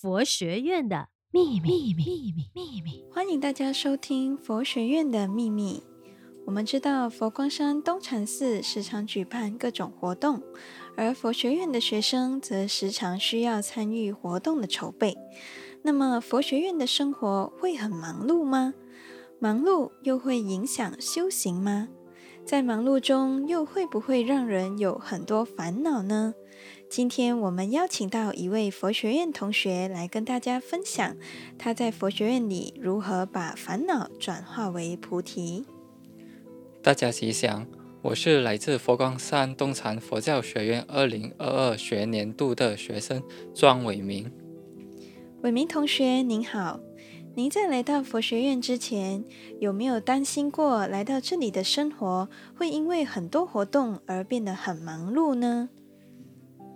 佛学院的秘密，秘密，秘密，秘密。欢迎大家收听佛学院的秘密。我们知道佛光山东禅寺时常举办各种活动，而佛学院的学生则时常需要参与活动的筹备。那么，佛学院的生活会很忙碌吗？忙碌又会影响修行吗？在忙碌中，又会不会让人有很多烦恼呢？今天我们邀请到一位佛学院同学来跟大家分享，他在佛学院里如何把烦恼转化为菩提。大家吉祥，我是来自佛光山东禅佛教学院二零二二学年度的学生庄伟明。伟明同学您好，您在来到佛学院之前，有没有担心过来到这里的生活会因为很多活动而变得很忙碌呢？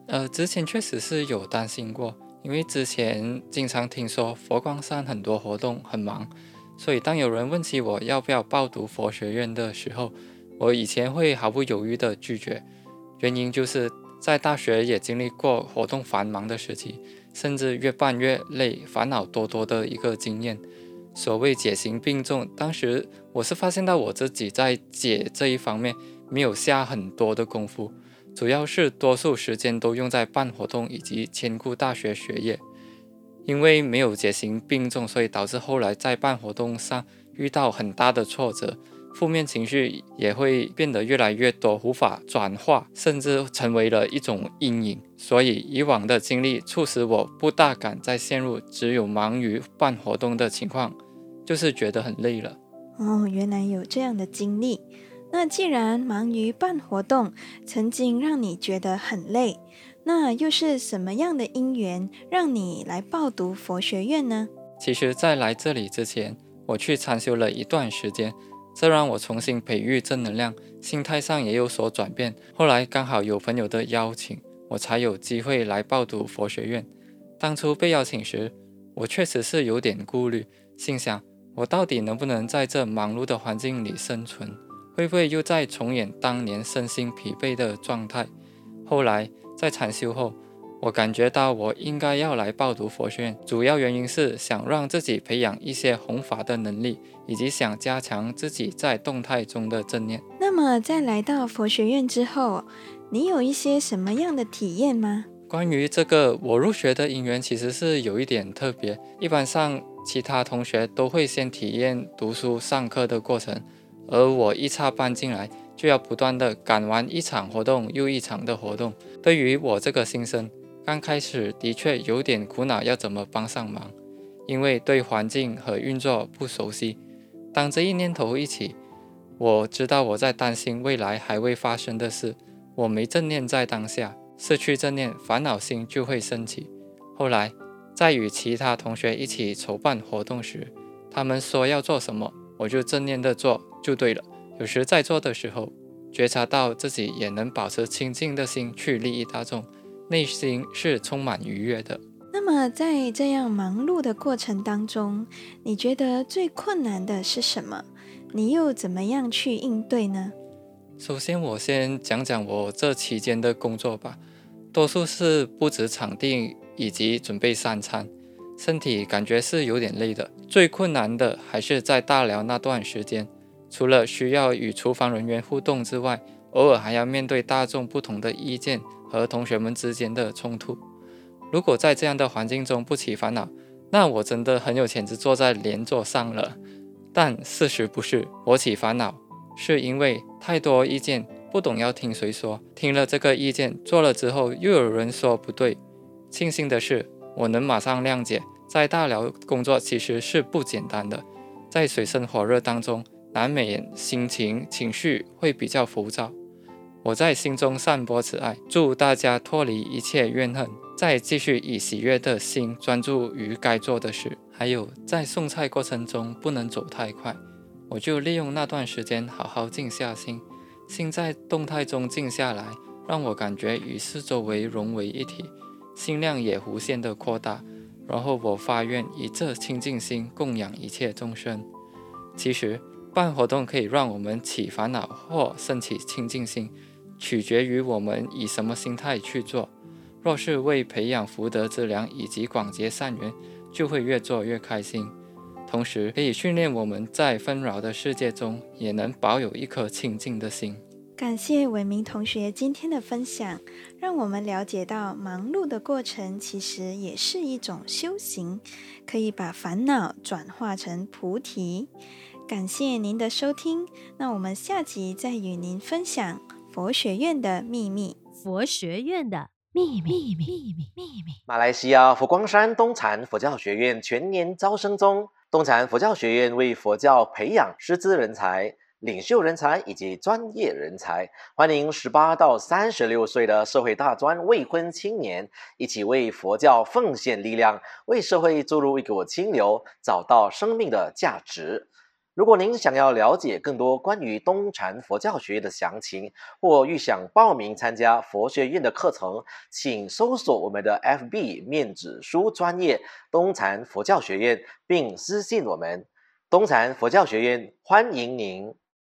呃，之前确实是有担心过，因为之前经常听说佛光山很多活动很忙，所以当有人问起我要不要报读佛学院的时候，我以前会毫不犹豫地拒绝。原因就是在大学也经历过活动繁忙的时期，甚至越办越累、烦恼多多的一个经验。所谓解行并重，当时我是发现到我自己在解这一方面没有下很多的功夫。主要是多数时间都用在办活动以及兼顾大学学业，因为没有结行并重，所以导致后来在办活动上遇到很大的挫折，负面情绪也会变得越来越多，无法转化，甚至成为了一种阴影。所以以往的经历促使我不大敢再陷入只有忙于办活动的情况，就是觉得很累了。哦，原来有这样的经历。那既然忙于办活动，曾经让你觉得很累，那又是什么样的因缘让你来报读佛学院呢？其实，在来这里之前，我去禅修了一段时间，这让我重新培育正能量，心态上也有所转变。后来刚好有朋友的邀请，我才有机会来报读佛学院。当初被邀请时，我确实是有点顾虑，心想我到底能不能在这忙碌的环境里生存？会不会又再重演当年身心疲惫的状态？后来在禅修后，我感觉到我应该要来报读佛学院，主要原因是想让自己培养一些弘法的能力，以及想加强自己在动态中的正念。那么在来到佛学院之后，你有一些什么样的体验吗？关于这个，我入学的因缘其实是有一点特别。一般上，其他同学都会先体验读书上课的过程。而我一插班进来，就要不断地赶完一场活动又一场的活动。对于我这个新生，刚开始的确有点苦恼，要怎么帮上忙，因为对环境和运作不熟悉。当这一念头一起，我知道我在担心未来还未发生的事。我没正念在当下，失去正念，烦恼心就会升起。后来在与其他同学一起筹办活动时，他们说要做什么，我就正念地做。就对了。有时在做的时候，觉察到自己也能保持清净的心去利益大众，内心是充满愉悦的。那么在这样忙碌的过程当中，你觉得最困难的是什么？你又怎么样去应对呢？首先，我先讲讲我这期间的工作吧。多数是布置场地以及准备三餐，身体感觉是有点累的。最困难的还是在大寮那段时间。除了需要与厨房人员互动之外，偶尔还要面对大众不同的意见和同学们之间的冲突。如果在这样的环境中不起烦恼，那我真的很有潜质坐在连座上了。但事实不是，我起烦恼是因为太多意见，不懂要听谁说。听了这个意见，做了之后又有人说不对。庆幸的是，我能马上谅解。在大寮工作其实是不简单的，在水深火热当中。难免心情情绪会比较浮躁，我在心中散播慈爱，祝大家脱离一切怨恨，再继续以喜悦的心专注于该做的事。还有在送菜过程中不能走太快，我就利用那段时间好好静下心，心在动态中静下来，让我感觉与四周围融为一体，心量也无限的扩大。然后我发愿以这清净心供养一切众生。其实。办活动可以让我们起烦恼或升起清净心，取决于我们以什么心态去做。若是为培养福德之良以及广结善缘，就会越做越开心。同时，可以训练我们在纷扰的世界中，也能保有一颗清净的心。感谢伟明同学今天的分享，让我们了解到忙碌的过程其实也是一种修行，可以把烦恼转化成菩提。感谢您的收听，那我们下集再与您分享佛学院的秘密。佛学院的秘密，秘密，秘密，秘密。马来西亚佛光山东禅佛教学院全年招生中，东禅佛教学院为佛教培养师资人才。领袖人才以及专业人才，欢迎十八到三十六岁的社会大专未婚青年一起为佛教奉献力量，为社会注入一股清流，找到生命的价值。如果您想要了解更多关于东禅佛教学院的详情，或欲想报名参加佛学院的课程，请搜索我们的 FB 面子书专业东禅佛教学院，并私信我们东禅佛教学院，欢迎您。